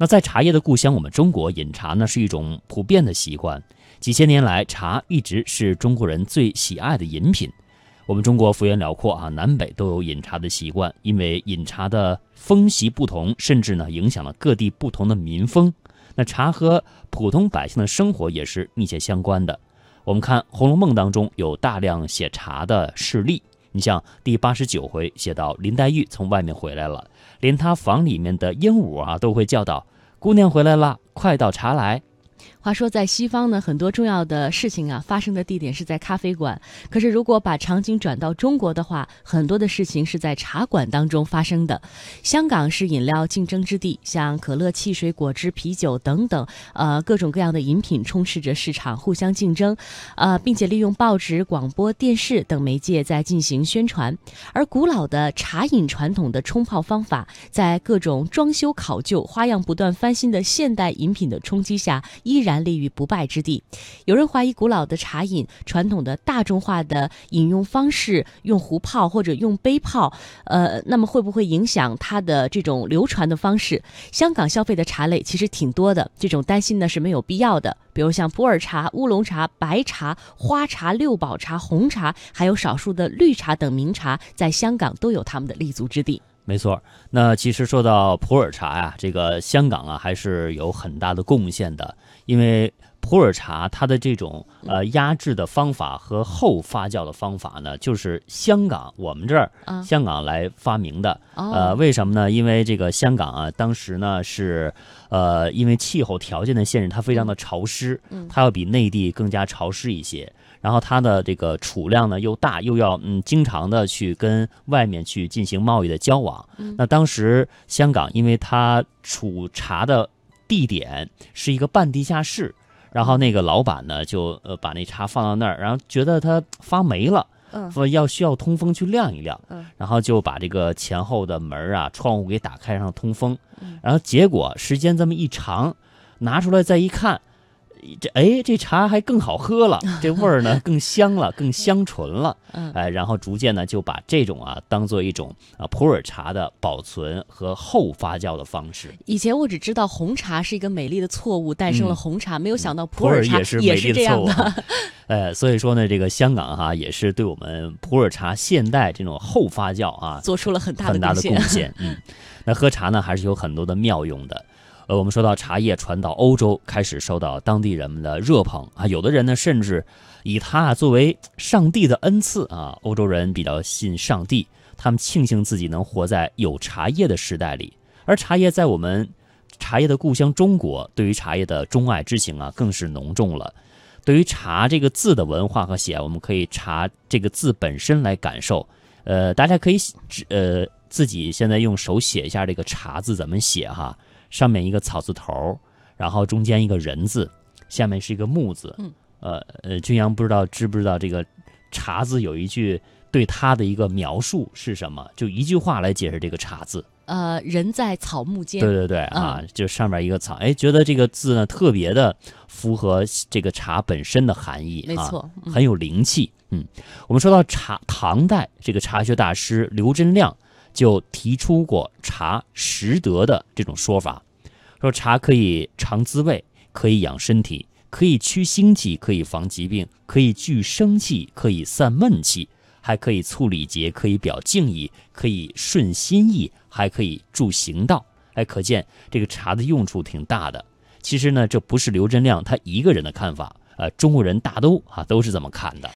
那在茶叶的故乡，我们中国饮茶呢是一种普遍的习惯，几千年来，茶一直是中国人最喜爱的饮品。我们中国幅员辽阔啊，南北都有饮茶的习惯，因为饮茶的风习不同，甚至呢影响了各地不同的民风。那茶和普通百姓的生活也是密切相关的。我们看《红楼梦》当中有大量写茶的事例，你像第八十九回写到林黛玉从外面回来了，连她房里面的鹦鹉啊都会叫道：“姑娘回来了，快倒茶来。”话说，在西方呢，很多重要的事情啊，发生的地点是在咖啡馆。可是，如果把场景转到中国的话，很多的事情是在茶馆当中发生的。香港是饮料竞争之地，像可乐、汽水、果汁、啤酒等等，呃，各种各样的饮品充斥着市场，互相竞争，呃，并且利用报纸、广播电视等媒介在进行宣传。而古老的茶饮传统的冲泡方法，在各种装修考究、花样不断翻新的现代饮品的冲击下，依然。然立于不败之地。有人怀疑古老的茶饮传统的大众化的饮用方式，用壶泡或者用杯泡，呃，那么会不会影响它的这种流传的方式？香港消费的茶类其实挺多的，这种担心呢是没有必要的。比如像普洱茶、乌龙茶、白茶、花茶、六宝茶、红茶，还有少数的绿茶等名茶，在香港都有他们的立足之地。没错，那其实说到普洱茶呀，这个香港啊还是有很大的贡献的，因为普洱茶它的这种呃压制的方法和后发酵的方法呢，就是香港我们这儿香港来发明的。呃，为什么呢？因为这个香港啊，当时呢是呃因为气候条件的限制，它非常的潮湿，它要比内地更加潮湿一些。然后它的这个储量呢又大，又要嗯经常的去跟外面去进行贸易的交往。那当时香港，因为它储茶的地点是一个半地下室，然后那个老板呢就呃把那茶放到那儿，然后觉得它发霉了，说要需要通风去晾一晾，然后就把这个前后的门啊窗户给打开让通风，然后结果时间这么一长，拿出来再一看。这哎，这茶还更好喝了，这味儿呢更香了，更香醇了。哎，然后逐渐呢就把这种啊当做一种啊普洱茶的保存和后发酵的方式。以前我只知道红茶是一个美丽的错误，诞生了红茶，没有想到普洱茶也是这样的。哎，所以说呢，这个香港哈也是对我们普洱茶现代这种后发酵啊做出了很大的很大的贡献。嗯，那喝茶呢还是有很多的妙用的。呃，我们说到茶叶传到欧洲，开始受到当地人们的热捧啊，有的人呢甚至以它作为上帝的恩赐啊。欧洲人比较信上帝，他们庆幸自己能活在有茶叶的时代里。而茶叶在我们茶叶的故乡中国，对于茶叶的钟爱之情啊，更是浓重了。对于茶这个字的文化和喜爱，我们可以查这个字本身来感受。呃，大家可以呃自己现在用手写一下这个茶字怎么写哈。上面一个草字头，然后中间一个人字，下面是一个木字。嗯，呃呃，君阳不知道知不知道这个茶字有一句对他的一个描述是什么？就一句话来解释这个茶字。呃，人在草木间。对对对啊，就上面一个草，哎，觉得这个字呢特别的符合这个茶本身的含义，没错，很有灵气。嗯，我们说到茶，唐代这个茶学大师刘真亮。就提出过茶食得的这种说法，说茶可以尝滋味，可以养身体，可以驱心气，可以防疾病，可以聚生气，可以散闷气，还可以促礼节，可以表敬意，可以顺心意，还可以助行道。哎，可见这个茶的用处挺大的。其实呢，这不是刘真亮他一个人的看法。呃，中国人大都啊都是这么看的。